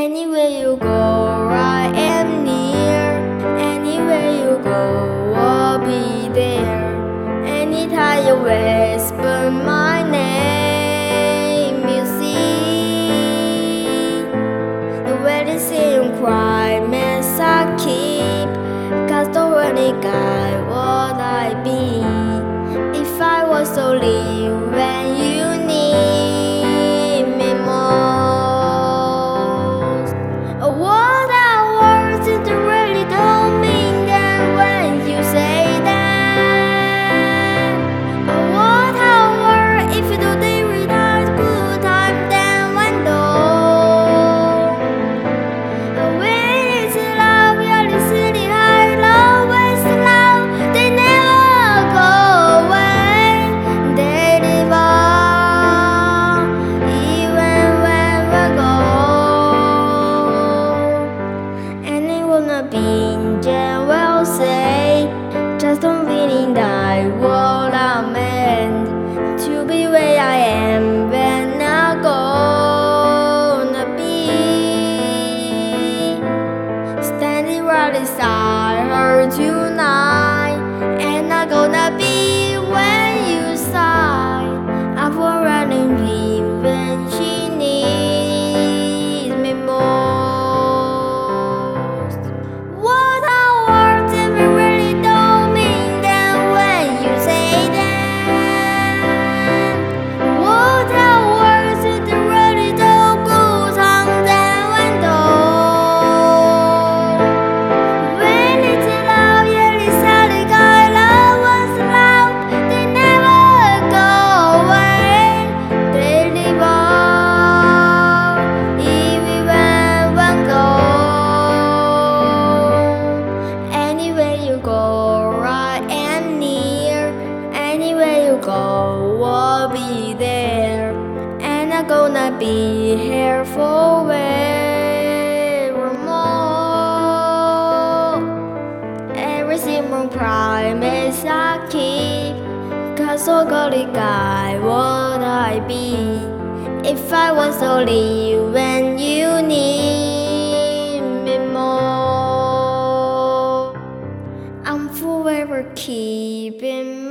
Anywhere you go, I am near. Anywhere you go, I'll be there. Anytime you whisper my name, you see the they say cry, mess I keep. Cause the only guy would I be if I was only when meaning that what meant to be where I am when I'm gonna be. Standing right beside her tonight, gonna be here forevermore. Every single promise I keep. Cause so golly guy would I be if I was only you when you need me more. I'm forever keeping